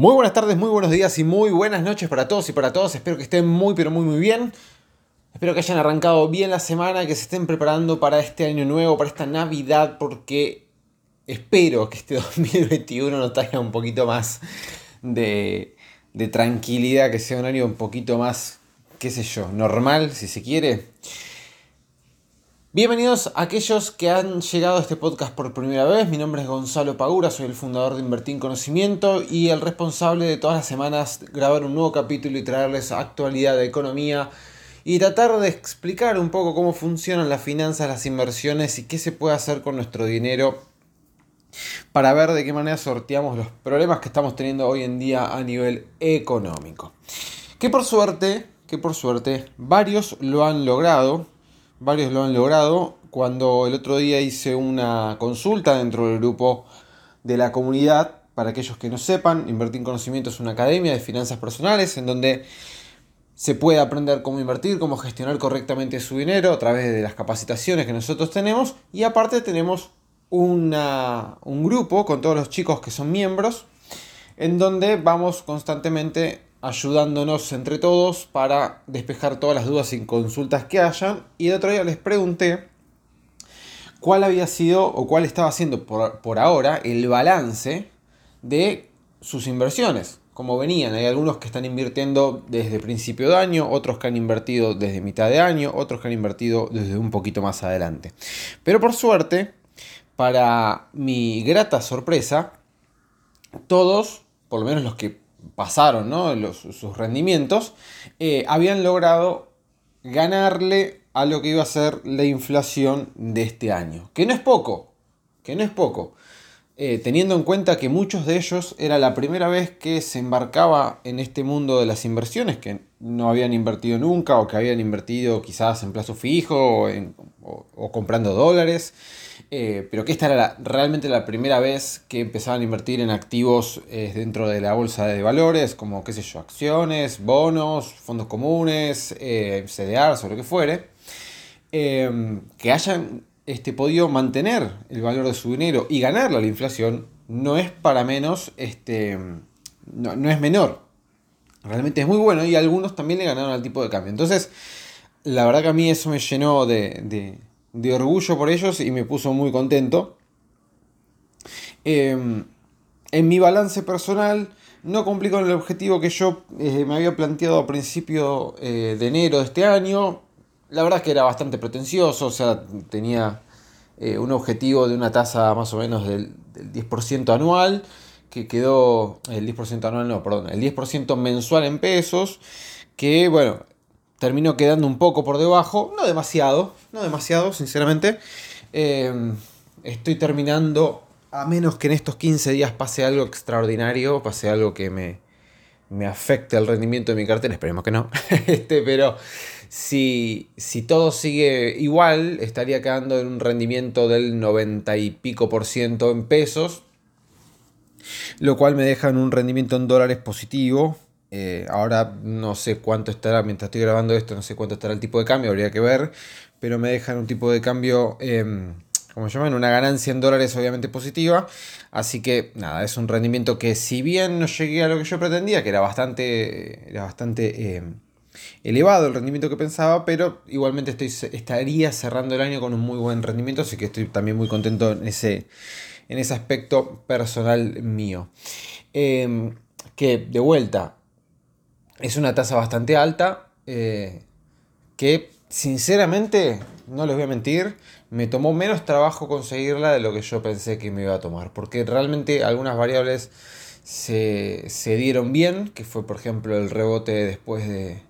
Muy buenas tardes, muy buenos días y muy buenas noches para todos y para todas. Espero que estén muy pero muy muy bien. Espero que hayan arrancado bien la semana, que se estén preparando para este año nuevo, para esta Navidad, porque espero que este 2021 nos traiga un poquito más de, de tranquilidad, que sea un año un poquito más, qué sé yo, normal, si se quiere. Bienvenidos a aquellos que han llegado a este podcast por primera vez. Mi nombre es Gonzalo Pagura, soy el fundador de Invertir en Conocimiento y el responsable de todas las semanas grabar un nuevo capítulo y traerles actualidad de economía y tratar de explicar un poco cómo funcionan las finanzas, las inversiones y qué se puede hacer con nuestro dinero para ver de qué manera sorteamos los problemas que estamos teniendo hoy en día a nivel económico. Que por suerte, que por suerte, varios lo han logrado varios lo han logrado. Cuando el otro día hice una consulta dentro del grupo de la comunidad, para aquellos que no sepan, Invertir en Conocimiento es una academia de finanzas personales en donde se puede aprender cómo invertir, cómo gestionar correctamente su dinero a través de las capacitaciones que nosotros tenemos y aparte tenemos una, un grupo con todos los chicos que son miembros en donde vamos constantemente ayudándonos entre todos para despejar todas las dudas y consultas que hayan. Y el otro día les pregunté cuál había sido o cuál estaba siendo por, ahora el balance de sus inversiones. Como venían, hay algunos que están invirtiendo desde principio de año, otros que han invertido desde mitad de año, otros que han invertido desde un poquito más adelante. Pero por suerte, para mi grata sorpresa, todos, por lo menos los que pasaron ¿no? sus rendimientos, eh, habían logrado ganarle a lo que iba a ser la inflación de este año. Que no es poco, que no es poco. Eh, teniendo en cuenta que muchos de ellos era la primera vez que se embarcaba en este mundo de las inversiones, que no habían invertido nunca o que habían invertido quizás en plazo fijo o comprando dólares. Eh, pero que esta era realmente la primera vez que empezaban a invertir en activos eh, dentro de la bolsa de valores, como, qué sé yo, acciones, bonos, fondos comunes, eh, CDRs o lo que fuere, em, que hayan este, podido mantener el valor de su dinero y ganarle a la inflación, no es para menos, este, no, es menor. Realmente es muy bueno y algunos también le ganaron al tipo de cambio. Entonces, la verdad que a mí eso me llenó de de orgullo por ellos y me puso muy contento. Em, en mi balance personal no cumplí con el objetivo que yo eh, me había planteado a principio eh, de enero de este año. La verdad es que era bastante pretencioso, o sea, tenía eh, un objetivo de una tasa más o menos del, del 10% anual, que quedó, el 10% anual no, perdón, el 10% mensual en pesos, que bueno, terminó quedando un poco por debajo, no demasiado, no demasiado, sinceramente. Eh, estoy terminando, a menos que en estos 15 días pase algo extraordinario, pase algo que me, me afecte el rendimiento de mi cartera, esperemos que no, este, pero si, si todo sigue igual, estaría quedando en un rendimiento del 90 y pico por ciento en pesos, lo cual me deja en un rendimiento en dólares positivo, eh, ahora no sé cuánto estará, mientras estoy grabando esto, no sé cuánto estará el tipo de cambio, habría que ver, pero me dejan un tipo de cambio, eh, como llaman, una ganancia en dólares obviamente positiva. Así que nada, es un rendimiento que si bien no llegué a lo que yo pretendía, que era bastante, era bastante em, elevado el rendimiento que pensaba, pero igualmente estoy, estaría cerrando el año con un muy buen rendimiento, así que estoy también muy contento en ese, en ese aspecto personal mío. Em, que de vuelta, es una tasa bastante alta eh, que sinceramente, no les voy a mentir, me tomó menos trabajo conseguirla de lo que yo pensé que me iba a tomar. Porque realmente algunas variables se, dieron bien, que fue por ejemplo el rebote después de,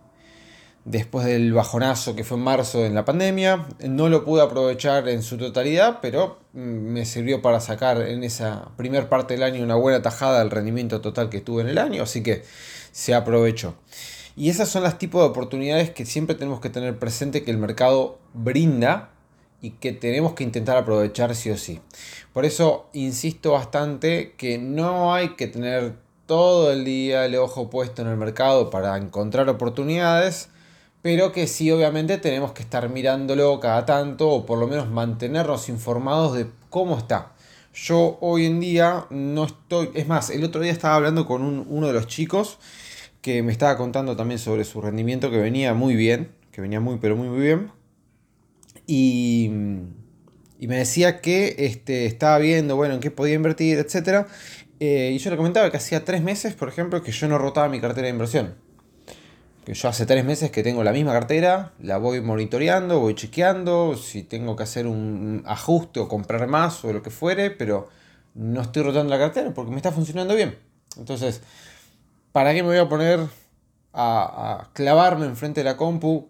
después del bajonazo que fue en marzo en la pandemia. No lo pude aprovechar en su totalidad, pero mm, me sirvió para sacar en esa primer parte del año una buena tajada del rendimiento total que tuve en el año, así que se aprovechó. Y esas son las tipos de oportunidades que siempre tenemos que tener presente que el mercado brinda y que tenemos que intentar aprovechar sí o sí. Por eso insisto bastante que no hay que tener todo el día el ojo puesto en el mercado para encontrar oportunidades, pero que sí obviamente tenemos que estar mirándolo cada tanto o por lo menos mantenernos informados de cómo está. Yo hoy en día no estoy, es más, el otro día estaba hablando con uno de los chicos que me estaba contando también sobre su rendimiento que venía muy bien, que venía muy pero muy muy bien. Y, y me decía que este, estaba viendo, bueno, en qué podía invertir, etc. Eh, y yo le comentaba que hacía tres meses, por ejemplo, que yo no rotaba mi cartera de inversión. Que yo hace tres meses que tengo la misma cartera, la voy monitoreando, voy chequeando, si tengo que hacer un ajuste o comprar más o lo que fuere, pero no estoy rotando la cartera porque me está funcionando bien. Entonces, ¿para qué me voy a poner a, a clavarme enfrente de la compu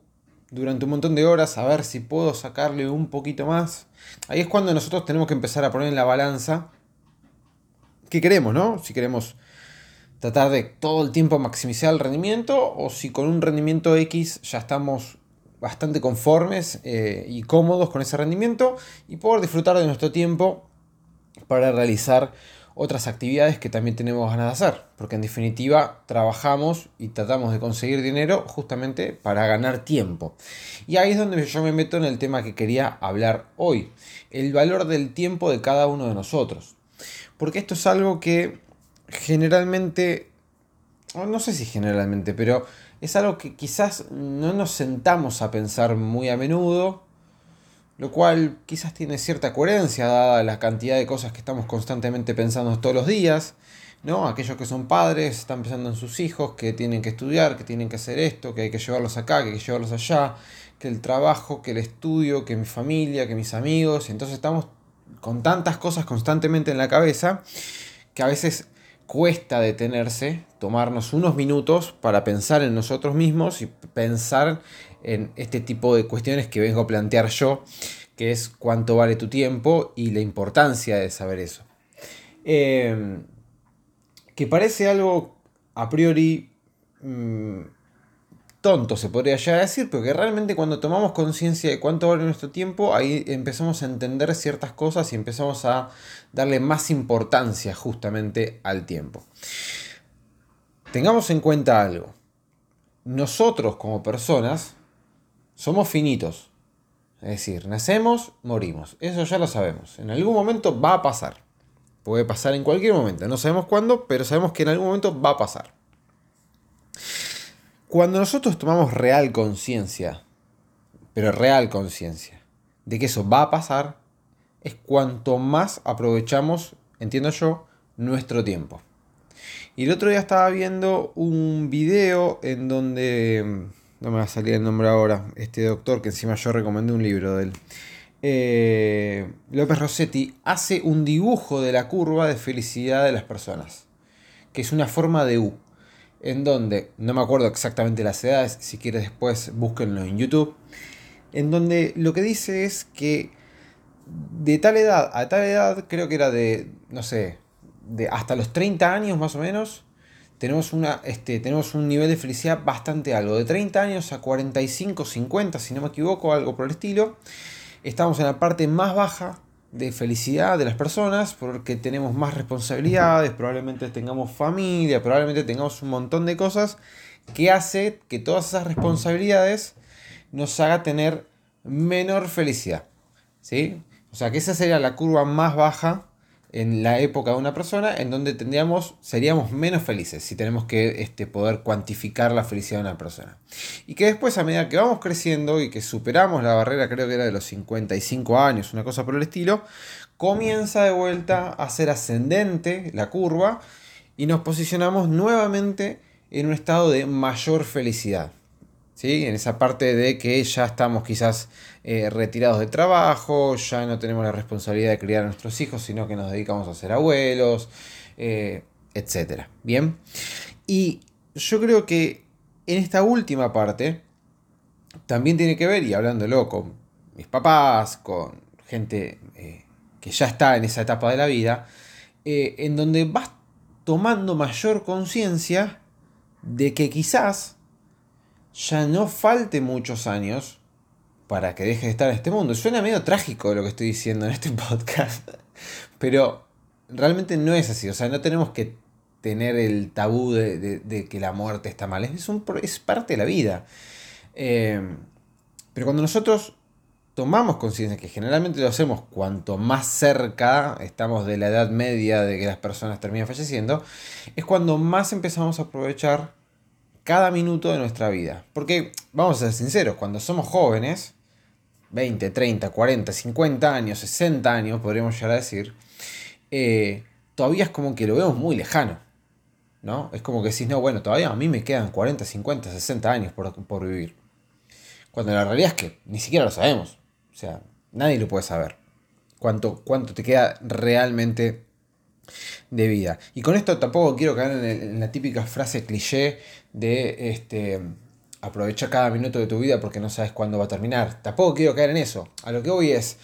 durante un montón de horas a ver si puedo sacarle un poquito más? Ahí es cuando nosotros tenemos que empezar a poner en la balanza qué queremos, ¿no? Si queremos tratar de todo el tiempo maximizar el rendimiento o si con un rendimiento X ya estamos bastante conformes eh, y cómodos con ese rendimiento y poder disfrutar de nuestro tiempo para realizar otras actividades que también tenemos ganas de hacer, porque en definitiva trabajamos y tratamos de conseguir dinero justamente para ganar tiempo. Y ahí es donde yo me meto en el tema que quería hablar hoy, el valor del tiempo de cada uno de nosotros. Porque esto es algo que generalmente, no sé si generalmente, pero es algo que quizás no nos sentamos a pensar muy a menudo, lo cual quizás tiene cierta coherencia dada la cantidad de cosas que estamos constantemente pensando todos los días. ¿no? Aquellos que son padres están pensando en sus hijos, que tienen que estudiar, que tienen que hacer esto, que hay que llevarlos acá, que hay que llevarlos allá, que el trabajo, que el estudio, que mi familia, que mis amigos. Entonces estamos con tantas cosas constantemente en la cabeza que a veces cuesta detenerse, tomarnos unos minutos para pensar en nosotros mismos y pensar en este tipo de cuestiones que vengo a plantear yo, que es cuánto vale tu tiempo y la importancia de saber eso. Em, que parece algo a priori mm, tonto, se podría ya decir, pero que realmente cuando tomamos conciencia de cuánto vale nuestro tiempo, ahí empezamos a entender ciertas cosas y empezamos a darle más importancia justamente al tiempo. Tengamos en cuenta algo. Nosotros como personas somos finitos. Es decir, nacemos, morimos. Eso ya lo sabemos. En algún momento va a pasar. Puede pasar en cualquier momento. No sabemos cuándo, pero sabemos que en algún momento va a pasar. Cuando nosotros tomamos real conciencia, pero real conciencia, de que eso va a pasar, es cuanto más aprovechamos, entiendo yo, nuestro tiempo. Y el otro día estaba viendo un video en donde, no me va a salir el nombre ahora, este doctor que encima yo recomendé un libro de él, eh, López Rossetti hace un dibujo de la curva de felicidad de las personas, que es una forma de U en donde, no me acuerdo exactamente las edades, si quieres después búsquenlo en YouTube, en donde lo que dice es que de tal edad a tal edad, creo que era de, no sé, de hasta los 30 años más o menos, tenemos, una, este, tenemos un nivel de felicidad bastante alto. De 30 años a 45, 50, si no me equivoco, algo por el estilo. Estamos en la parte más baja de felicidad de las personas porque tenemos más responsabilidades, probablemente tengamos familia, probablemente tengamos un montón de cosas que hace que todas esas responsabilidades nos haga tener menor felicidad. ¿sí? O sea que esa sería la curva más baja en la época de una persona en donde tendríamos, seríamos menos felices si tenemos que este, poder cuantificar la felicidad de una persona. Y que después a medida que vamos creciendo y que superamos la barrera, creo que era de los 55 años, una cosa por el estilo, comienza de vuelta a ser ascendente la curva y nos posicionamos nuevamente en un estado de mayor felicidad. En esa parte de que ya estamos quizás eh, retirados de trabajo, ya no tenemos la responsabilidad de criar a nuestros hijos, sino que nos dedicamos a ser abuelos, eh, etc. Bien. Y yo creo que en esta última parte también tiene que ver, y hablándolo con mis papás, con gente eh, que ya está en esa etapa de la vida, en donde vas tomando mayor conciencia de que quizás ya no falte muchos años para que deje de estar en este mundo. Suena medio trágico lo que estoy diciendo en este podcast, pero realmente no es así. O sea, no tenemos que tener el tabú de, que la muerte está mal. Es, es parte de la vida. Eh, pero cuando nosotros tomamos conciencia, que generalmente lo hacemos cuanto más cerca estamos de la edad media de que las personas terminan falleciendo, es cuando más empezamos a aprovechar cada minuto de nuestra vida. Porque, vamos a ser sinceros, cuando somos jóvenes, 20, 30, 40, 50 años, 60 años, podríamos llegar a decir, eh, todavía es como que lo vemos muy lejano. ¿no? Es como que decís, no, bueno, todavía a mí me quedan 40, 50, 60 años por, por vivir. Cuando la realidad es que ni siquiera lo sabemos. O sea, nadie lo puede saber. Cuánto, cuánto te queda realmente de vida. Y con esto tampoco quiero caer en, la típica frase cliché de este, aprovecha cada minuto de tu vida porque no sabes cuándo va a terminar. Tampoco quiero caer en eso. A lo que voy es,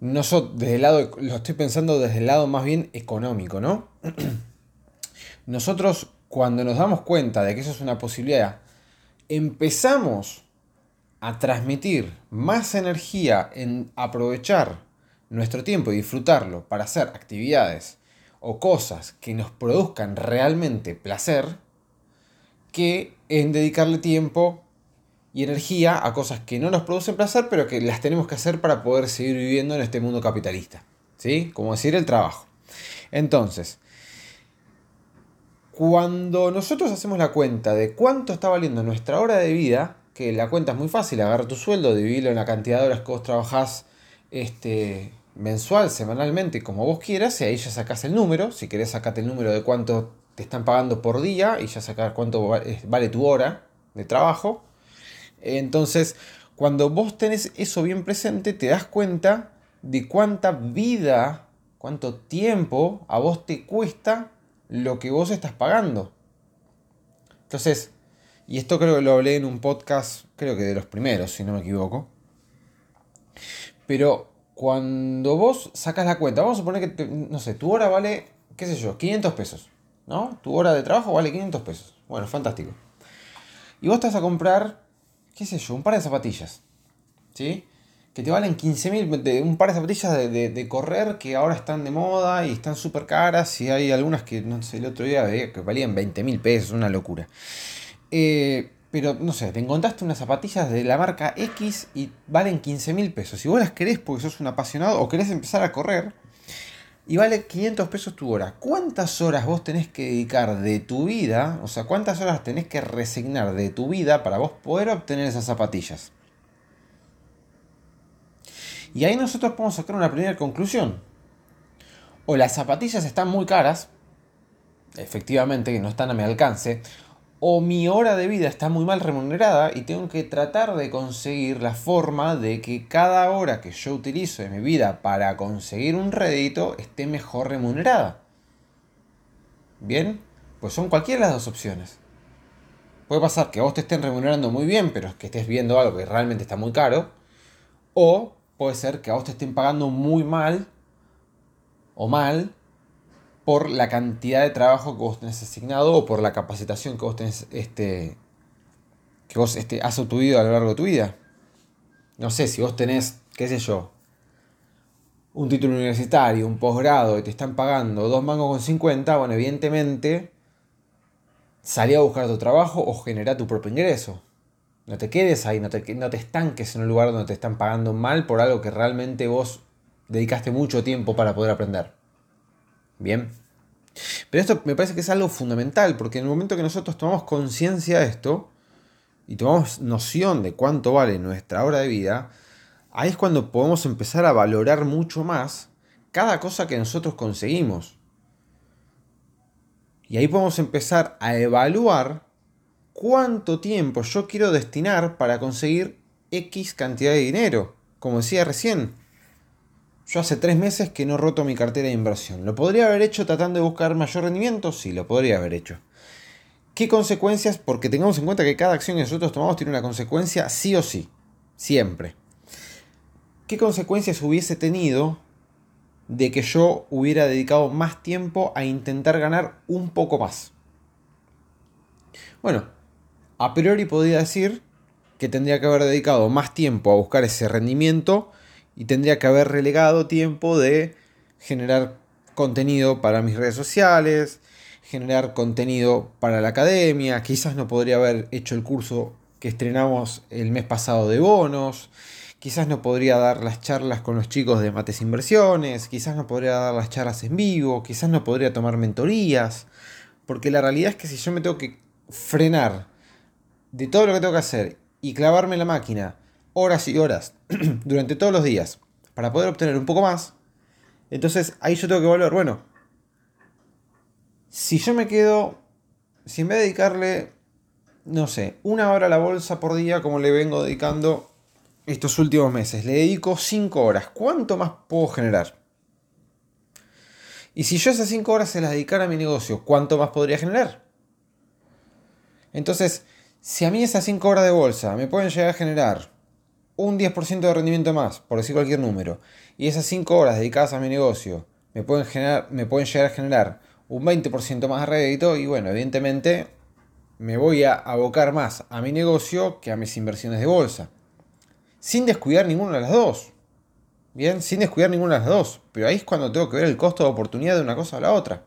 no desde el lado, lo estoy pensando desde el lado más bien económico, ¿no? Nosotros cuando nos damos cuenta de que eso es una posibilidad, empezamos a transmitir más energía en aprovechar nuestro tiempo y disfrutarlo para hacer actividades o cosas que nos produzcan realmente placer, que en dedicarle tiempo y energía a cosas que no nos producen placer, pero que las tenemos que hacer para poder seguir viviendo en este mundo capitalista. ¿Sí? Como decir, el trabajo. Entonces, cuando nosotros hacemos la cuenta de cuánto está valiendo nuestra hora de vida, que la cuenta es muy fácil, agarra tu sueldo, divídelo en la cantidad de horas que vos trabajás este, mensual, semanalmente, como vos quieras, y ahí ya sacás el número. Si querés, sacate el número de cuánto te están pagando por día y ya sacás cuánto vale tu hora de trabajo. Entonces, cuando vos tenés eso bien presente, te das cuenta de cuánta vida, cuánto tiempo a vos te cuesta lo que vos estás pagando. Entonces, y esto creo que lo hablé en un podcast, creo que de los primeros, si no me equivoco. Pero cuando vos sacas la cuenta, vamos a suponer que, no sé, tu hora vale, qué sé yo, 500 pesos. ¿No? Tu hora de trabajo vale 500 pesos. Bueno, fantástico. Y vos estás a comprar, qué sé yo, un par de zapatillas. ¿Sí? Que te valen 15 mil, un par de zapatillas de, correr que ahora están de moda y están súper caras. Y hay algunas que, no sé, el otro día veía que valían 20 mil pesos, una locura. Eh, pero no sé, te encontraste unas zapatillas de la marca X y valen 15 mil pesos. Si vos las querés porque sos un apasionado o querés empezar a correr y vale 500 pesos tu hora, ¿cuántas horas vos tenés que dedicar de tu vida? O sea, ¿cuántas horas tenés que resignar de tu vida para vos poder obtener esas zapatillas? Y ahí nosotros podemos sacar una primera conclusión. O las zapatillas están muy caras, efectivamente, que no están a mi alcance, o mi hora de vida está muy mal remunerada y tengo que tratar de conseguir la forma de que cada hora que yo utilizo de mi vida para conseguir un rédito esté mejor remunerada. Bien, pues son cualquiera las dos opciones. Puede pasar que vos te estén remunerando muy bien, pero que estés viendo algo que realmente está muy caro. O puede ser que a vos te estén pagando muy mal o mal por la cantidad de trabajo que vos tenés asignado o por la capacitación que vos tenés, este, que vos este, has obtenido a lo largo de tu vida. No sé, si vos tenés, qué sé yo, un título universitario, un posgrado y te están pagando dos mangos con 50, bueno, evidentemente salí a buscar tu trabajo o genera tu propio ingreso. No te quedes ahí, no te, no te estanques en un lugar donde te están pagando mal por algo que realmente vos dedicaste mucho tiempo para poder aprender. Bien. Pero esto me parece que es algo fundamental, porque en el momento que nosotros tomamos conciencia de esto y tomamos noción de cuánto vale nuestra hora de vida, ahí es cuando podemos empezar a valorar mucho más cada cosa que nosotros conseguimos. Y ahí podemos empezar a evaluar cuánto tiempo yo quiero destinar para conseguir X cantidad de dinero. Como decía recién, yo hace tres meses que no roto mi cartera de inversión. ¿Lo podría haber hecho tratando de buscar mayor rendimiento? Sí, lo podría haber hecho. ¿Qué consecuencias? Porque tengamos en cuenta que cada acción que nosotros tomamos tiene una consecuencia sí o sí. Siempre. ¿Qué consecuencias hubiese tenido de que yo hubiera dedicado más tiempo a intentar ganar un poco más? Bueno, a priori podría decir que tendría que haber dedicado más tiempo a buscar ese rendimiento y tendría que haber relegado tiempo de generar contenido para mis redes sociales, generar contenido para la academia, quizás no podría haber hecho el curso que estrenamos el mes pasado de bonos, quizás no podría dar las charlas con los chicos de Mates Inversiones, quizás no podría dar las charlas en vivo, quizás no podría tomar mentorías, porque la realidad es que si yo me tengo que frenar de todo lo que tengo que hacer y clavarme en la máquina horas y horas durante todos los días para poder obtener un poco más, entonces ahí yo tengo que volver, bueno, si yo me quedo, si en vez de dedicarle, no sé, una hora a la bolsa por día como le vengo dedicando estos últimos meses, le dedico 5 horas, ¿cuánto más puedo generar? Y si yo esas 5 horas se las dedicara a mi negocio, ¿cuánto más podría generar? Entonces, si a mí esas 5 horas de bolsa me pueden llegar a generar un 10% de rendimiento más, por decir cualquier número, y esas 5 horas dedicadas a mi negocio me pueden, generar, me pueden llegar a generar un 20% más de rédito, y bueno, evidentemente me voy a abocar más a mi negocio que a mis inversiones de bolsa. Sin descuidar ninguna de las dos. Bien, sin descuidar ninguna de las dos. Pero ahí es cuando tengo que ver el costo de oportunidad de una cosa a la otra.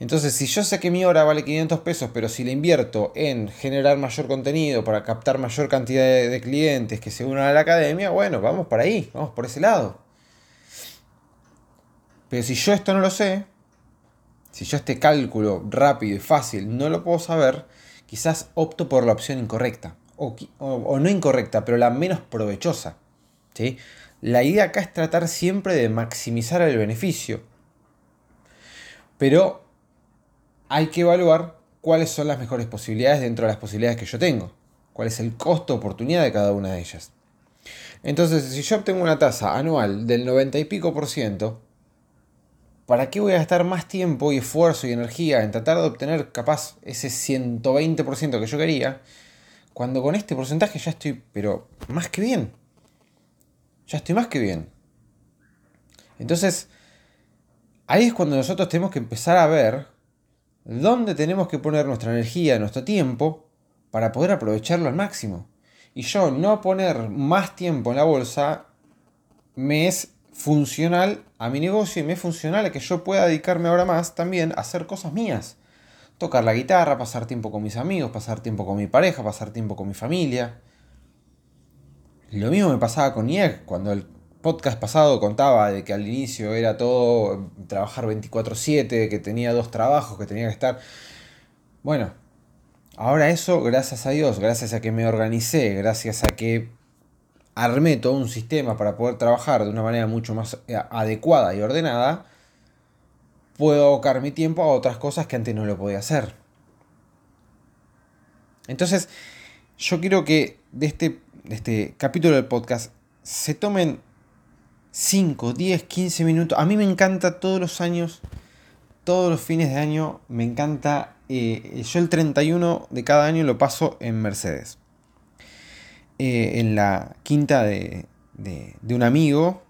Entonces, si yo sé que mi hora vale 500 pesos, pero si le invierto en generar mayor contenido para captar mayor cantidad de, clientes que se unan a la academia, bueno, vamos para ahí, vamos por ese lado. Pero si yo esto no lo sé, si yo este cálculo rápido y fácil no lo puedo saber, quizás opto por la opción incorrecta. O, o no incorrecta, pero la menos provechosa. ¿sí? La idea acá es tratar siempre de maximizar el beneficio. Pero hay que evaluar cuáles son las mejores posibilidades dentro de las posibilidades que yo tengo. Cuál es el costo oportunidad de cada una de ellas. Entonces, si yo obtengo una tasa anual del 90 y pico por ciento, ¿para qué voy a gastar más tiempo y esfuerzo y energía en tratar de obtener capaz ese 120% que yo quería? Cuando con este porcentaje ya estoy, pero más que bien. Ya estoy más que bien. Entonces, ahí es cuando nosotros tenemos que empezar a ver dónde tenemos que poner nuestra energía, nuestro tiempo, para poder aprovecharlo al máximo. Y yo no poner más tiempo en la bolsa me es funcional a mi negocio y me es funcional a que yo pueda dedicarme ahora más también a hacer cosas mías. Tocar la guitarra, pasar tiempo con mis amigos, pasar tiempo con mi pareja, pasar tiempo con mi familia. Lo mismo me pasaba con IEG cuando el podcast pasado contaba de que al inicio era todo trabajar 24/7, que tenía dos trabajos, que tenía que estar... Bueno, ahora eso, gracias a Dios, gracias a que me organicé, gracias a que armé todo un sistema para poder trabajar de una manera mucho más eh, adecuada y ordenada, puedo abocar mi tiempo a otras cosas que antes no lo podía hacer. Entonces, yo quiero que de este, de este capítulo del podcast se tomen 5, 10, 15 minutos. A mí me encanta todos los años, todos los fines de año, me encanta. Eh, yo el 31 de cada año lo paso en Mercedes. Eh, en la quinta de, un amigo,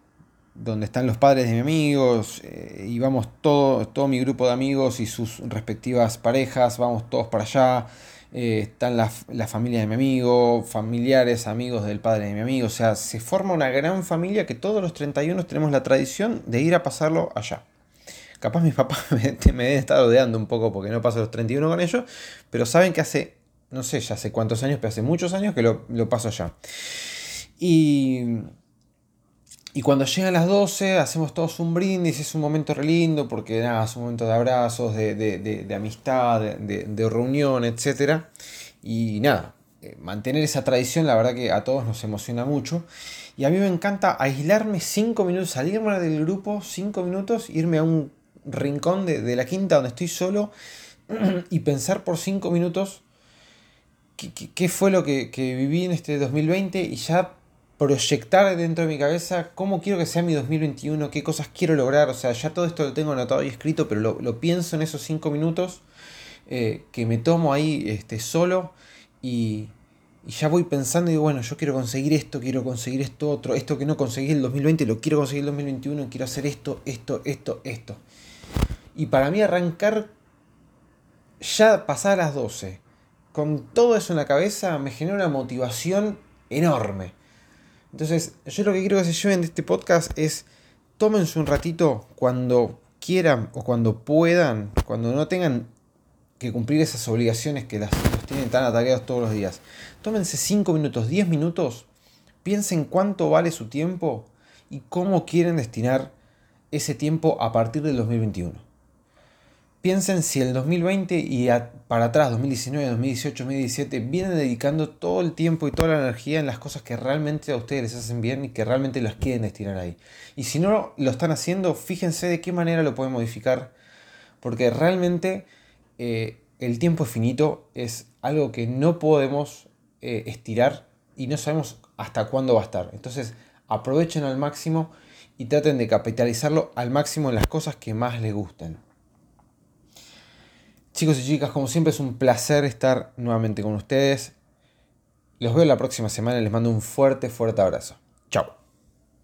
donde están los padres de mis amigos, eh, y vamos todo, todo mi grupo de amigos y sus respectivas parejas, vamos todos para allá. Eh, están la, familia de mi amigo, familiares, amigos del padre de mi amigo, o sea, se forma una gran familia que todos los 31 tenemos la tradición de ir a pasarlo allá. Capaz mis papás me, me deben estar rodeando un poco porque no paso los 31 con ellos, pero saben que hace, no sé, ya hace cuántos años, pero hace muchos años que lo, lo paso allá. Y y cuando llegan las 12 hacemos todos un brindis, es un momento re lindo porque nada, es un momento de abrazos, de, amistad, de, reunión, etc. Y nada, eh, mantener esa tradición la verdad que a todos nos emociona mucho. Y a mí me encanta aislarme 5 minutos, salirme del grupo 5 minutos, irme a un rincón de, la quinta donde estoy solo y pensar por 5 minutos qué, fue lo que, que viví en este 2020 y ya proyectar dentro de mi cabeza cómo quiero que sea mi 2021, qué cosas quiero lograr. O sea, ya todo esto lo tengo anotado y escrito, pero lo, pienso en esos cinco minutos eh, que me tomo ahí este, solo y, ya voy pensando y digo, bueno, yo quiero conseguir esto, quiero conseguir esto otro, esto que no conseguí el 2020, lo quiero conseguir el 2021, quiero hacer esto, esto, esto, esto. Y para mí arrancar ya pasar las 12, con todo eso en la cabeza, me genera una motivación enorme. Entonces, yo lo que quiero que se lleven de este podcast es tómense un ratito cuando quieran o cuando puedan, cuando no tengan que cumplir esas obligaciones que las, los tienen tan atareados todos los días. Tómense 5 minutos, 10 minutos Piensen cuánto vale su tiempo y cómo quieren destinar ese tiempo a partir del 2021. Piensen si el 2020 y para atrás, 2019, 2018, 2017, vienen dedicando todo el tiempo y toda la energía en las cosas que realmente a ustedes les hacen bien y que realmente las quieren destinar ahí. Y si no lo están haciendo, fíjense de qué manera lo pueden modificar, porque realmente eh, el tiempo es finito, es algo que no podemos eh, estirar y no sabemos hasta cuándo va a estar. Entonces aprovechen al máximo y traten de capitalizarlo al máximo en las cosas que más les gusten. Chicos y chicas, como siempre es un placer estar nuevamente con ustedes. Los veo la próxima semana y les mando un fuerte, fuerte abrazo. Chao.